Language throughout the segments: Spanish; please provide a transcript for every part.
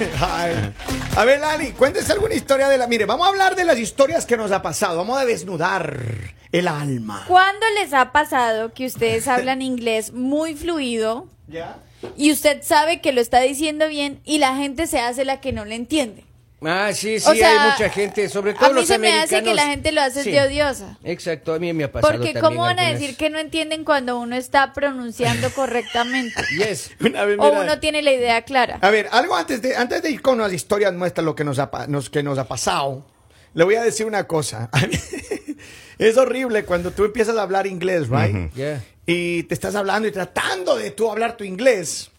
Ay. A ver, Lali, cuéntese alguna historia de la. Mire, vamos a hablar de las historias que nos ha pasado. Vamos a desnudar el alma. ¿Cuándo les ha pasado que ustedes hablan inglés muy fluido ¿Ya? y usted sabe que lo está diciendo bien y la gente se hace la que no le entiende? Ah, sí, sí, O sea, hay mucha gente, sobre todo a mí los se me hace que la gente lo hace Sí. de odiosa. Exacto, a mí me ha pasado Porque también ¿cómo van a decir que no entienden cuando uno está pronunciando correctamente? Yes. Una vez, o uno tiene la idea clara. A ver, algo antes de, antes de ir con las historias nuestras, lo que nos ha, nos, que nos ha pasado, le voy a decir una cosa. A mí- es horrible cuando tú empiezas a hablar inglés, right? Yeah. Y te estás hablando y tratando de tú hablar tu inglés.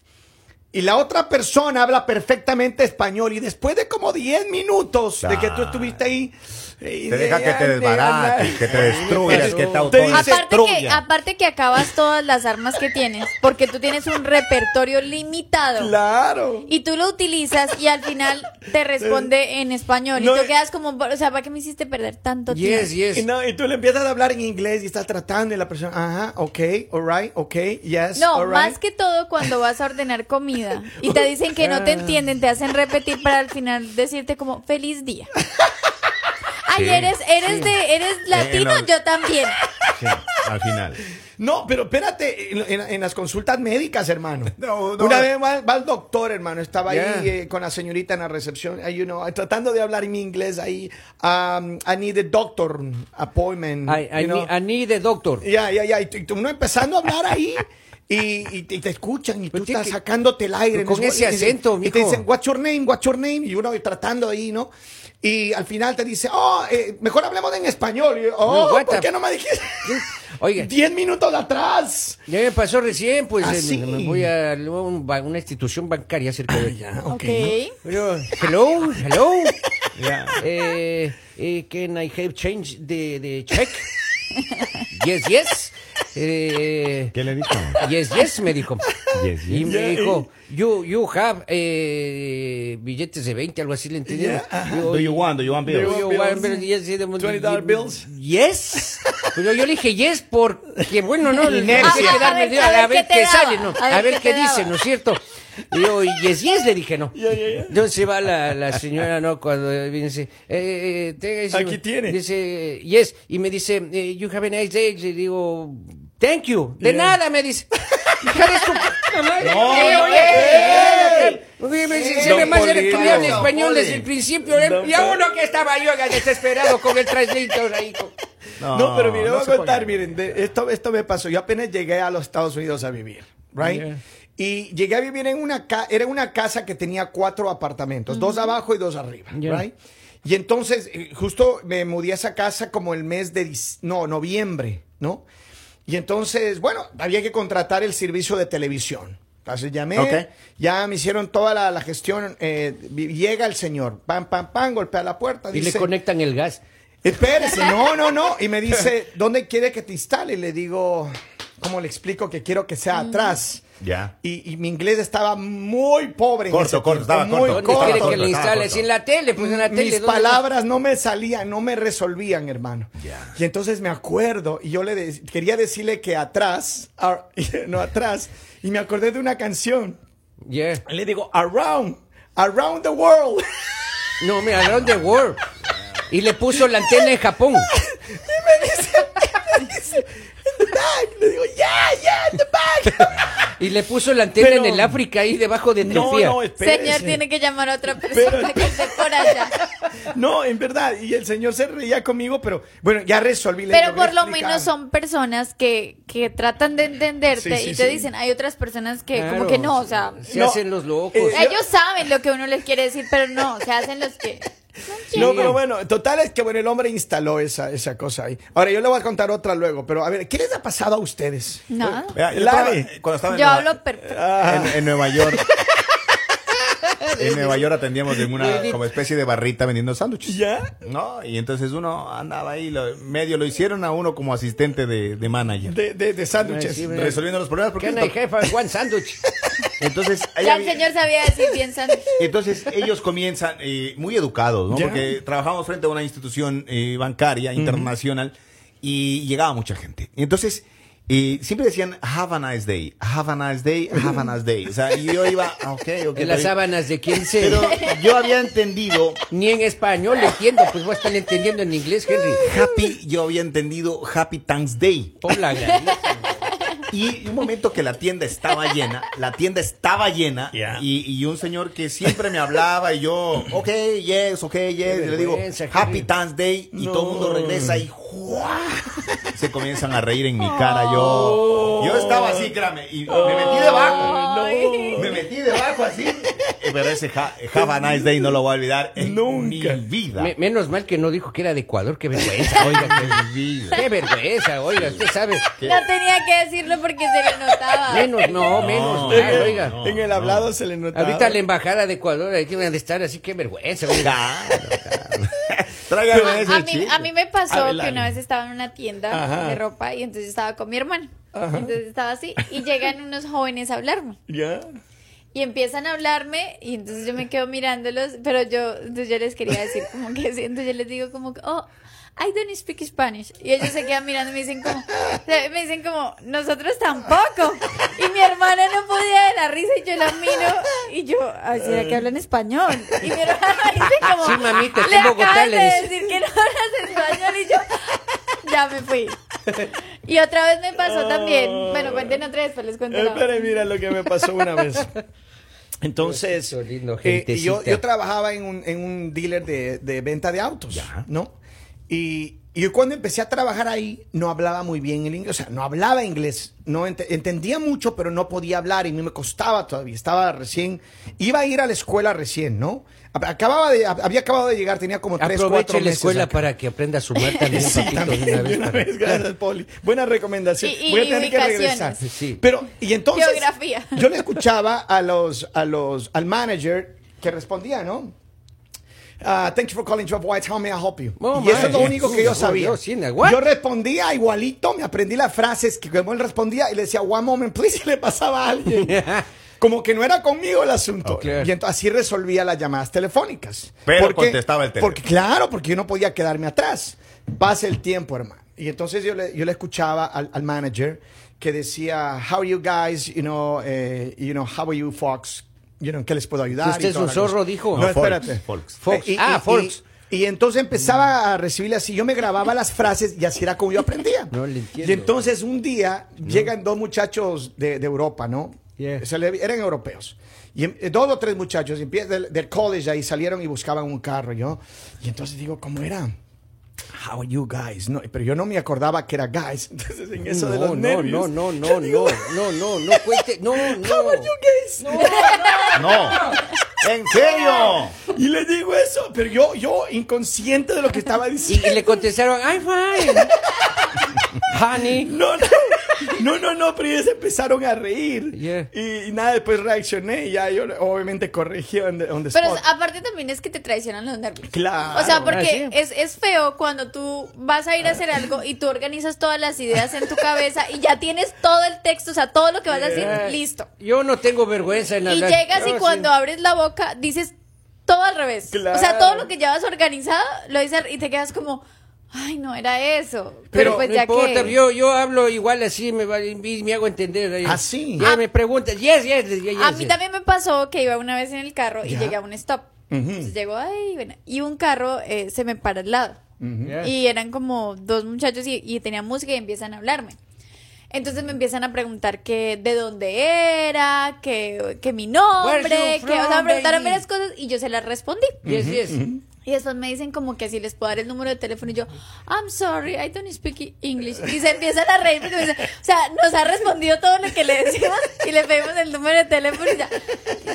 Y la otra persona habla perfectamente español y después de como 10 minutos de que tú Ah. estuviste ahí... eh, Te deja que te de- desbarates, que te destruyas, que te Te auto dice- Aparte que, aparte que acabas todas las armas que tienes, porque tú tienes un repertorio limitado. Claro. Y tú lo utilizas y al final te responde en español. No, y tú eh. quedas como, o sea, ¿para qué me hiciste perder tanto Yes, tiempo? yes. Y, no, y tú le empiezas a hablar en inglés y estás tratando y la persona, ajá, ok, alright, ok, yes, No, más que todo cuando vas a ordenar comida y te dicen que no te entienden, te hacen repetir para al final decirte como feliz día. Ay, Sí, eres, eres de, eres latino, no. yo también. Sí, al final. No, pero espérate, en, en- en las consultas médicas, hermano. No, no. Una vez va, va el doctor, hermano, estaba Yeah. ahí eh, con la señorita en la recepción, ahí, you know, tratando de hablar en mi inglés ahí. Um, I need a doctor appointment. I, I you know. need, I need a doctor. Ya, ya, ya. Y tú- y uno empezando a hablar ahí. Y, y te, y te escuchan y tú Pero tiene estás que- sacándote el aire. con ese acento, Y te dicen, what's your name, what's your name? Y uno tratando ahí, ¿no? Y al final te dice, oh, eh, mejor hablemos en español. Y yo, oh, No, ¿por qué no me dijiste? Oiga, Diez minutos atrás. ya me pasó recién, pues Ah, sí. me voy a un ba- una institución bancaria cerca de Ya, Ok. Pero, hello, hello. Ya. Eh, eh, can I have change the, the check? yes, yes. Eh, ¿Qué le dijo? yes, yes, me dijo. Yes, Y yes. me dijo, you, you have eh, billetes de 20, algo así, ¿le entendí? Yeah, ajá. Do you want, do you want Do bills? you bills? want bills? Yes, yes, $20 bills? Yes. Pero yo le dije yes porque, bueno, no, Inercia. tengo que darme A el ver, día, a ver te qué daba, sale, ¿no? A ver qué te dice. ¿no es cierto? Y yo, yes, yes, le dije, no. Ya, ya, ya. Entonces va la, la señora, ¿no? Cuando viene, dice, eh, eh, tenga ese- Aquí tiene. Dice, yes, y me dice, eh, you have a nice day. Le digo, thank you. De Yeah. nada, me dice. Hija de su puta madre. No, Eh, no, oye, eh, oye, me dice, más era Don español desde el principio. ¿eh? Don Y a uno que estaba yo desesperado con el translator ahí. con- No, pero mire, no voy a contar, miren, de- esto, esto me pasó. Yo apenas llegué a los Estados Unidos a vivir, right? Yeah. Y llegué a vivir en una casa, era una casa que tenía cuatro apartamentos, dos abajo y dos arriba, Yeah. right? Y entonces, eh, justo me mudé a esa casa como el mes de, no, noviembre, ¿no? Y entonces, bueno, había que contratar el servicio de televisión. Entonces llamé, Ok. ya me hicieron toda la, la gestión, eh, llega el señor, pam, pam, pam, golpea la puerta, Y le conectan el gas. Espérese, no, no, no. Y me dice, ¿dónde quiere que te instale? Y le digo, ¿cómo le explico que quiero que sea atrás? Ya. Y, y mi inglés estaba muy pobre. en Corto, ese corto, estaba muy corto. ¿Dónde Estaba quiere corto, que le estaba instale? corto. Si en la tele, pues en la tele. Mis ¿dónde- palabras no me salían, no me resolvían, hermano. Ya. Y entonces me acuerdo, y yo le de- quería decirle que atrás, no atrás, y me acordé de una canción. Yeah. Y le digo, around, around the world. No, mira, around the world. Y le puso la antena en Japón. Y me dice, me dice, in the back. Le digo, yeah, yeah, in the back. Y le puso la antena Pero- en el África ahí debajo de No, Etiopía. no, espérese. Señor, tiene que llamar a otra persona que esté por allá. No, en verdad. Y el señor se reía conmigo, pero bueno, ya resolví. le Pero logré por lo explicar. menos son personas que, que tratan de entenderte Sí, sí, y te sí. dicen, hay otras personas que Claro, como que no, o sea, Se No, hacen los locos. eh, ellos saben lo que uno les quiere decir, pero no, se hacen los que... No, pero bueno, total es que bueno, el hombre instaló esa, esa cosa ahí. Ahora, yo le voy a contar otra luego, pero a ver, ¿qué les ha pasado a ustedes? Nada. Yo estaba- cuando estaba en Yo Nueva- hablo perfecto. en, en Nueva York. en Nueva York atendíamos en una como especie de barrita vendiendo sándwiches. ¿Ya? ¿No? Y entonces uno andaba ahí, lo- medio lo hicieron a uno como asistente de, de manager. De, de, de sándwiches. Sí, resolviendo los problemas. Porque Can I have one sandwich? entonces, Ya el señor sabía decir bien sándwich. entonces ellos comienzan eh, muy educados, ¿no? Ya. Porque trabajamos frente a una institución eh, bancaria internacional y llegaba mucha gente. Entonces Y siempre decían, have a nice day, have a nice day, have a nice day. O sea, y yo iba, ah, ok, ok. En las sábanas de quién sé. Pero yo había entendido, Ni en español le entiendo, pues vos están entendiendo en inglés, Henry. happy, yo había entendido Happy Thanksday. Hola, grandísimo. Y un momento que la tienda estaba llena, la tienda estaba llena, y, y un señor que siempre me hablaba y yo, ok, yes, ok, yes, y le digo, Happy Henry. Thanksday, y todo el mundo regresa y ¡juá! se comienzan a reír en mi cara. Yo, yo estaba así, créame, y me metí debajo. Me metí debajo así. Pero ese ha- Have a Nice Day no lo voy a olvidar en Nunca. mi vida. Me- menos mal que no dijo que era de Ecuador, qué vergüenza, oiga, qué, qué vergüenza, oiga, usted sabe. No tenía que decirlo porque se le notaba. Menos, no, menos No, mal, no, oiga. no. en el hablado se le notaba. Ahorita la embajada de Ecuador, ahí tienen de estar así, qué vergüenza, oiga. Claro, claro. Tráigame A, ese a mí, chiste. a mí me pasó Adelante. que una vez estaba en una tienda Ajá. de ropa y entonces estaba con mi hermano. Entonces estaba así y llegan unos jóvenes a hablarme. Ya. Y empiezan a hablarme y entonces yo me quedo mirándolos, pero yo, entonces yo les quería decir como que sí, entonces yo les digo como que, oh, I don't speak Spanish. Y ellos se quedan mirando y me dicen como, me dicen como, nosotros tampoco. Y mi hermana no podía de la risa y yo la miro y yo, ay, ¿será que hablan español? Y mi hermana dice como, Sí, mamita, le le de decir que no hablas español y yo, ya me fui. Y otra vez me pasó también, bueno, cuenten otra vez, después les cuento la Espera, mira lo que me pasó una vez. Entonces, lindo, eh, y yo, trabajaba en un, en un dealer de, de venta de autos, ¿no? Y, y yo cuando empecé a trabajar ahí, no hablaba muy bien el inglés, o sea, no hablaba inglés, no ent- entendía mucho, pero no podía hablar y a mí me costaba todavía, estaba recién, iba a ir a la escuela recién, ¿no? Acababa de, había acabado de llegar, tenía como tres, Aproveche cuatro la meses escuela acá. para que aprenda a sumar también, Sí, también, de una vez. de una para- vez, gracias, Poli. Buena recomendación. Y- y Voy a tener que regresar. Sí. Pero, y entonces. Geografía. Yo le escuchaba a los, a los, al manager que respondía, ¿no? Ah, thank you for calling Job White. How may I help you? Oh, y eso es lo único que yo Oh, sabía. Dios, sí, what? Yo respondía igualito, me aprendí las frases que como él respondía y le decía, one moment, please, y le pasaba a alguien. Como que no era conmigo el asunto. Oh, claro. Y entonces así resolvía las llamadas telefónicas. Pero contestaba el teléfono. Porque, claro, porque yo no podía quedarme atrás. Pasa el tiempo, hermano. Y entonces yo le, yo le escuchaba al, al manager que decía, how are you guys, you know, eh, you know, how are you folks, you know, ¿qué les puedo ayudar? ¿Usted Y es un zorro, cosa. dijo? No, No, espérate. Folks, Folks. Eh, y- Ah, y- folks. Y, y entonces empezaba a recibirle así. Yo me grababa las frases y así era como yo aprendía. No le entiendo. Y entonces un día llegan dos muchachos de, de Europa, ¿no? Yeah. Se le- eran europeos. Y em- dos o tres muchachos del, del college ahí salieron y buscaban un carro, ¿yo? Y entonces digo, ¿cómo era? How are you guys? No, pero yo no me acordaba que era guys. Entonces en eso de no, los no, nervios. no, no, no, no, no, no, no cuente, no, no. How are you guys? No. ¿En serio? Y le digo eso, pero yo, yo inconsciente de lo que estaba Y, diciendo. y le contestaron, I'm fine. Honey. No, no, no, no, no, pero ellos empezaron a reír. Yeah. Y, y nada, después reaccioné y ya yo obviamente corregí the Pero spot. aparte también es que te traicionan los nervios. Claro. O sea, Ah, porque sí. es, es feo cuando tú vas a ir a hacer algo y tú organizas todas las ideas en tu cabeza y ya tienes todo el texto, o sea, todo lo que vas a decir listo. Yo no tengo vergüenza en Y hablar. llegas y cuando sí. abres la boca dices todo al revés. Claro. O sea, todo lo que llevas organizado lo dices y te quedas como, ay, no era eso. Pero, Pero pues No ya importa, que... yo, yo hablo igual así, me, me hago entender. ahí. ¿Ah, sí? Ya Ah. me preguntan, yes, yes, yes, yes, A mí también me pasó que iba una vez en el carro y llegué a un stop. Entonces llegó ahí, bueno, y un carro eh, se me para al lado. Ya. Y eran como dos muchachos y, y tenían música y empiezan a hablarme. Entonces me empiezan a preguntar que de dónde era, que, que mi nombre, que, o sea, from, me preguntaron varias cosas y yo se las respondí. Yes, yes. Y después me dicen como que si les puedo dar el número de teléfono y yo, I'm sorry, I don't speak English. Y se empiezan a reír porque me dicen, o sea, nos ha respondido todo lo que le decimos y le pedimos el número de teléfono y ya.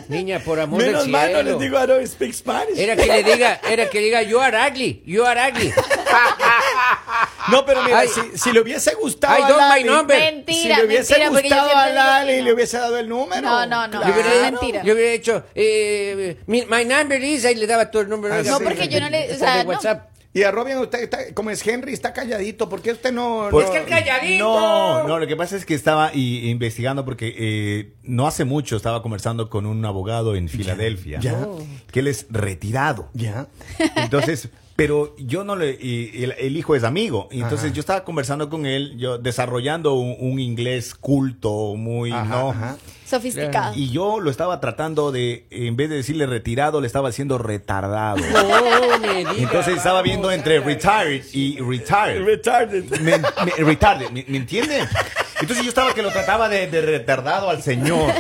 Niña, por amor Menos del mal cielo. no les digo, I don't speak Spanish. Era que le diga, era que diga, you are ugly, you are ugly. No, pero mira, Ay. si, si le hubiese gustado I a don't my Lali, number. Mentira, si le hubiese mentira, porque yo gustado a Lali, no. le hubiese dado el número. No, no, no, Claro. es mentira. Yo hubiera dicho, eh, mi- my number is, ahí le daba todo el número. Ah, oiga, no, porque yo no le- o de sea, no. WhatsApp. Y a Robin, usted está, como es Henry, está calladito. ¿Por qué usted no...? Pues no- que el calladito. No, no, lo que pasa es que estaba investigando porque eh, no hace mucho estaba conversando con un abogado en Filadelfia, ya. que él es retirado. Ya. Entonces, Pero yo no le, y el, el hijo es amigo, y entonces Ajá. yo estaba conversando con él, yo desarrollando un, un inglés culto, muy, Ajá, ¿no? ajá. Sofisticado. Y yo lo estaba tratando de, en vez de decirle retirado, le estaba haciendo retardado. No me digas. Entonces estaba viendo entre retired y retired. Retarded. Me, me- retarded, ¿me, me entiende? Entonces yo estaba que lo trataba de, de retardado al señor,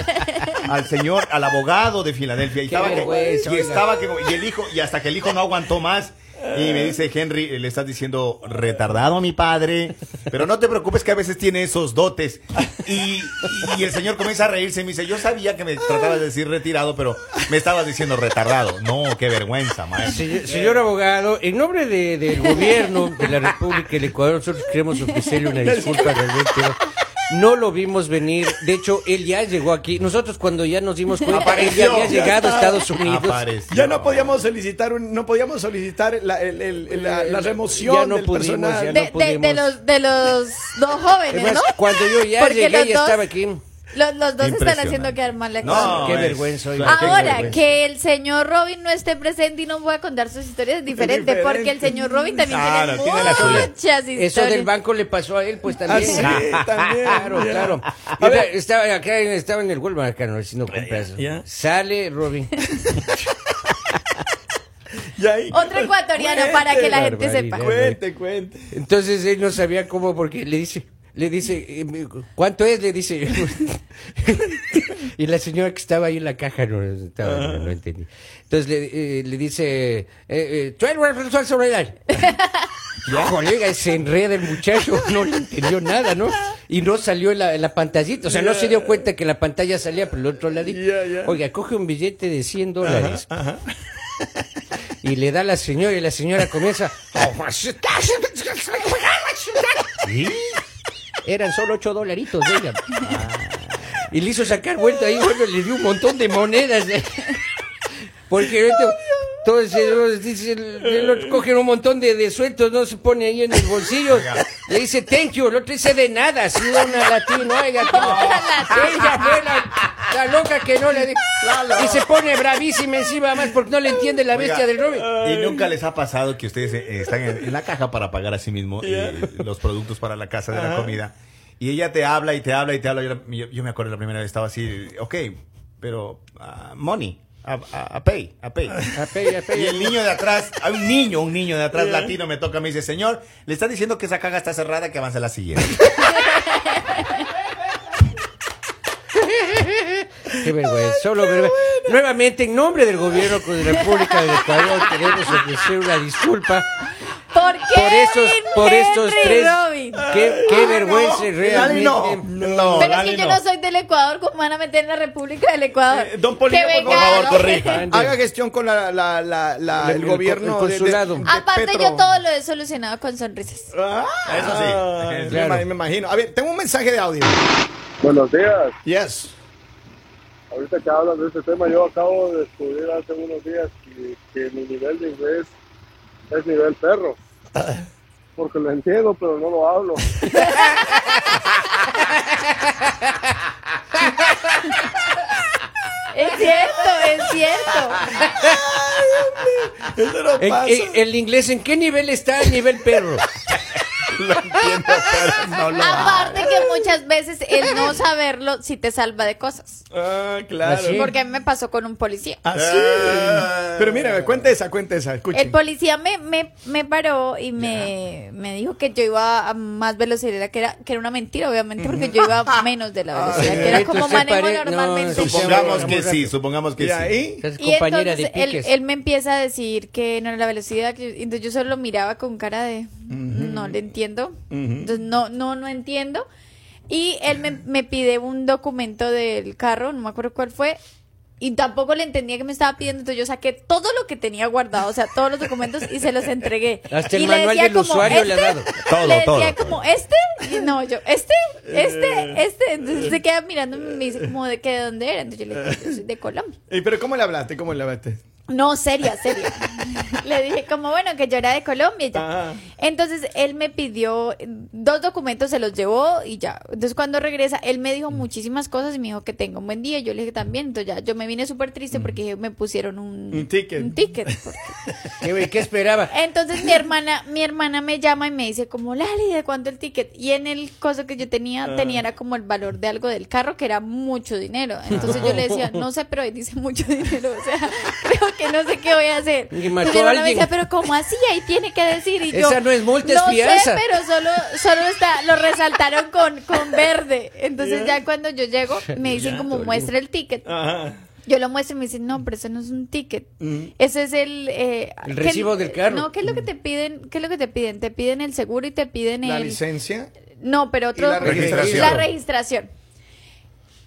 al señor, al abogado de Filadelfia. Y Qué estaba, que, y estaba que, y el hijo, y hasta que el hijo no aguantó más. Y me dice Henry, le estás diciendo retardado a mi padre, pero no te preocupes que a veces tiene esos dotes. Y, el señor comienza a reírse y me dice, yo sabía que me tratabas de decir retirado, pero me estabas diciendo retardado. No, qué vergüenza, maestro. Señor, abogado, en nombre de- del gobierno de la República del Ecuador, nosotros queremos ofrecerle una disculpa realmente. No lo vimos venir. De hecho, él ya llegó aquí. Nosotros cuando ya nos dimos cuenta, él ya había ya llegado a. Estados Unidos. Apareció. Ya no podíamos solicitar un, no podíamos solicitar la, el- el- la, la remoción Ya no del pudimos, personal. ya de, no de- los, de los dos jóvenes, Además, ¿no? cuando yo ya Porque llegué, ya dos- estaba aquí. Los, los dos están haciendo quedar mal la No, cosa. Qué es- vergüenza, oiga, claro, qué Ahora, vergüenza. que el señor Robin no esté presente y no pueda contar sus historias es diferente, diferente. porque el señor Robin también Claro, tiene tiene muchas historias. Eso del banco le pasó a él, pues también. Ah, sí, también, Claro, ya. claro. A ver. Estaba, acá, estaba en el Walmart acá, no, haciendo compras. ya. Sale Robin. Y ahí- Otro ecuatoriano para que la gente sepa. Cuente, cuente. Entonces él no sabía cómo porque le dice, le dice, eh, ¿cuánto es? Le dice. y la señora que estaba ahí en la caja no, estaba, no, no entendí. Entonces le, eh, le dice, eh, eh, 12 pesos sobre el Colega, se enreda el muchacho, no le entendió nada, ¿no? Y no salió la, la pantallita, o sea, no se dio cuenta que la pantalla salía por el otro ladito. Ya. Oiga, coge un billete de 100 dólares y le da a la señora y la señora comienza... Eran solo 8 dolaritos, oiga. Y le hizo sacar vuelta ahí, bueno, le dio un montón de monedas. Porque esto, todo ese, dice, el otro coge un montón de, de sueltos, no se pone ahí en el bolsillo. Le dice, thank you, el otro dice de nada, ha sido una latina, oiga. que- Ella fue la, la loca que no le di- Y se pone bravísima encima más porque no le entiende la bestia Oiga, del Robin. Y nunca les ha pasado que ustedes eh, están en, en la caja para pagar a sí mismo eh, los productos para la casa de la comida. Y ella te habla y te habla y te habla. Yo, yo- yo me acuerdo la primera vez estaba así, ok, pero ah, money, a, a- a pay, a pay. Apey, apey. Y el niño de atrás, hay un niño, un niño de atrás latino me toca, me dice, señor, le está diciendo que esa caja está cerrada, que avance a la siguiente. Qué vergüenza, solo vergüenza. Nuevamente, en nombre del gobierno de la República del Ecuador, queremos ofrecer una disculpa ¿Por qué? por esos, por estos tres. Robin? Qué, qué vergüenza realmente. no. No, Pero es que yo no. soy del Ecuador, ¿cómo van a meter en la República del Ecuador? Eh, don Polino, por favor, corrija. Haga gestión con la, la, la, la- El- gobierno el de- de- consulado. de Aparte, Petro. yo todo lo he solucionado con sonrisas. Ah, Eso sí. Claro. ima- me imagino. A ver, tengo un mensaje de audio. Buenos días. Yes. Ahorita que hablas de este tema, yo acabo de descubrir hace unos días que, que mi nivel de inglés es nivel perro. Porque lo entiendo, pero no lo hablo. Es cierto, es cierto. Eso no pasa. en- el inglés, ¿en qué nivel está el nivel perro? Lo entiendo, pero no lo Aparte que muchas veces el no saberlo sí te salva de cosas. Ah, claro. Así. Porque a mí me pasó con un policía. Así. Pero mira, cuenta esa, cuenta esa. Escuchen. El policía me, me, me paró y me, me dijo que yo iba a más velocidad, que era, que era una mentira, obviamente, porque yo iba a menos de la velocidad, que era como manejo pare- normalmente. sí, Supongamos sí, que sí. sí, supongamos que y sí. ahí. Y entonces él, él me empieza a decir que no era la velocidad, que, entonces yo solo lo miraba con cara de no le entiendo, entonces no, no, no entiendo. Y él me, me pide un documento del carro, no me acuerdo cuál fue, y tampoco le entendía que me estaba pidiendo, entonces yo saqué todo lo que tenía guardado, o sea, todos los documentos y se los entregué. Hasta el y manual del usuario le ha dado. Todo, le decía todo. como, ¿este? Y no, yo, ¿este? ¿Este? ¿Este? Entonces se queda mirando y me dice como de que de dónde era, entonces yo le dije, yo soy de Colombia. ¿Y pero cómo le hablaste? ¿Cómo le hablaste? No, seria, seria. le dije como, bueno, que yo era de Colombia y ya. Ajá. Entonces él me pidió dos documentos, se los llevó y ya. Entonces cuando regresa, él me dijo muchísimas cosas y me dijo que tenga un buen día. Yo le dije también. Entonces ya yo me vine súper triste porque me pusieron un, Un ticket. Un ticket. ¿Qué, qué esperaba? Entonces mi hermana, mi hermana me llama y me dice como, Lali, ¿de cuánto el ticket? Y en el coso que yo tenía, tenía era como el valor de algo del carro, que era mucho dinero. Entonces yo le decía, no sé, pero ahí dice mucho dinero. O sea, creo que no sé qué voy a hacer. Y mató a me decía, pero ¿cómo así? Ahí tiene que decir. Y yo, Esa no es multa, es no fianza. sé, pero solo, solo está, lo resaltaron con, con verde. Entonces ya cuando yo llego, me dicen como, muestra el ticket. Ajá. Yo lo muestro y me dicen, no, pero eso no es un ticket. Ese es el... eh, El ¿qué- recibo del carro. No, ¿qué es lo que te piden? ¿Qué es lo que te piden? Te piden el seguro y te piden La el... licencia. No, pero otro... La registración. La registración.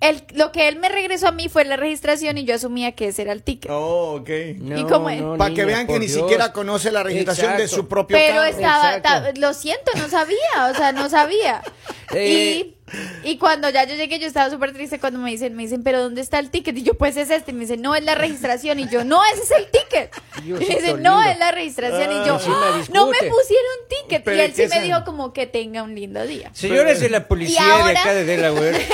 El, lo que él me regresó a mí fue la registración y yo asumía que ese era el ticket. Oh, ok. ¿Y cómo es? Para que vean que ni Dios. siquiera conoce la registración de su propio Pero carro. estaba, ta- lo siento, no sabía, o sea, no sabía. Eh. Y, y cuando ya yo llegué, yo estaba súper triste cuando me dicen, me dicen, pero ¿dónde está el ticket? Y yo, pues es este. Y me dicen, no, es la registración. Y yo, no, ese es el ticket. Y me dicen, no, lindo. es la registración. y yo, "Ah, no me pusieron ticket. Pero y él ¿qué sí me dijo como que tenga un lindo día. Señores de la policía Y ahora- de acá de Delaware,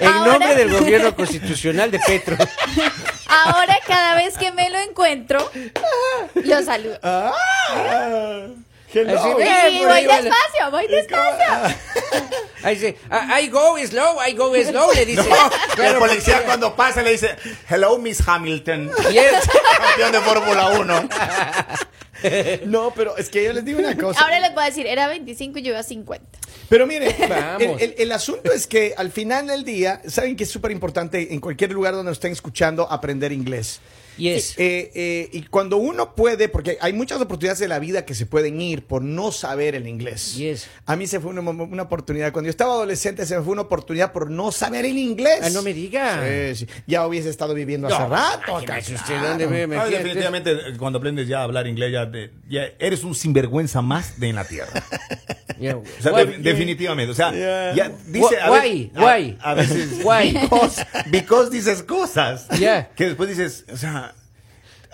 en Ahora- nombre del gobierno constitucional de Petro, Ahora, cada vez que me lo encuentro, lo saludo. Ah, hello. Sí, voy despacio, voy despacio. ahí dice, "Ah, I go slow, I go slow, le dice. el Claro, policía porque- cuando pasa le dice, hello Miss Hamilton, Yes. campeón de Fórmula 1. No, pero es que yo les digo una cosa. Ahora les voy a decir, era 25 y yo iba a 50. Pero mire, Vamos. el, el- el asunto es que al final del día, saben que es súper importante en cualquier lugar donde estén escuchando aprender inglés. Yes. Eh, eh, y cuando uno puede, porque hay muchas oportunidades de la vida que se pueden ir por no saber el inglés. Yes. A mí se fue una, una oportunidad. Cuando yo estaba adolescente, se me fue una oportunidad por no saber el inglés. Ah, no me diga. Sí, sí. Ya hubiese estado viviendo hace No, rato. imagínese acá. usted dónde ve Ah, definitivamente, eh, cuando aprendes ya a hablar inglés, ya, te- ya eres un sinvergüenza más de en la tierra. Yeah. O sea, Why- de- definitivamente. O sea, Yeah. ya dice. a Why? veces- a- Why? A, veces. Why? Because, because dices cosas. Yeah. Que después dices, o sea.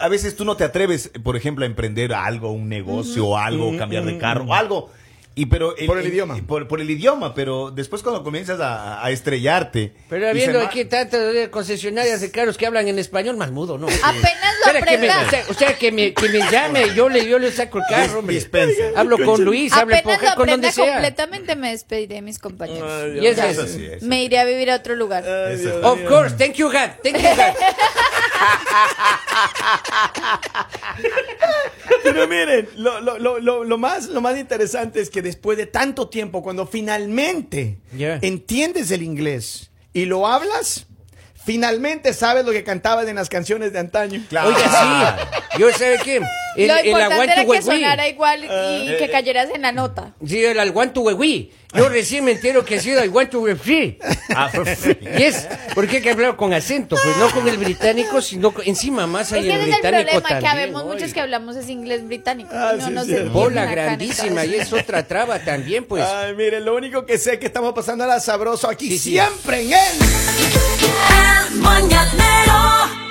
A veces tú no te atreves, por ejemplo, a emprender algo, un negocio algo, cambiar de carro algo. Y pero Por el idioma. Por, por el idioma, pero después cuando comienzas a, a estrellarte. Pero habiendo "Ma- aquí tantas de concesionarias de carros que hablan en español, más mudo, ¿no? Apenas lo Espera, que me, aprenda. o, sea, que me, que me llame, yo le, yo le saco el carro, hombre. Dispensa. Hablo con Luis, hablo Apenas con, lo con donde aprenda sea. completamente, me despediré de mis compañeros. Y es Ya. eso. Eso sí, eso Me iré a vivir a otro lugar. Eso es- Of course, thank you God, thank you God. Pero miren, lo, lo- lo- lo- lo más, lo más interesante es que después de tanto tiempo, cuando finalmente Yeah. entiendes el inglés y lo hablas, finalmente sabes lo que cantabas en las canciones de antaño. Claro. Oiga, sí, yo sabe qué, el, lo el importante era que sonara igual y eh, que cayeras en la nota. Sí, el aguanto huehuí. Yo recién me entero que ha sido aguanto huehuí. Ah, Yes, porque hay que hablar con acento, pues no con el británico, sino con- encima más Es hay que el ese es el británico problema, que también. habemos muchos que hablamos es inglés británico. Ah, no sí, nos sí. Bola grandísima y es otra traba también, pues. Ay, miren, lo único que sé es que estamos pasando a la sabroso aquí Sí, sí. siempre en él. El mañanero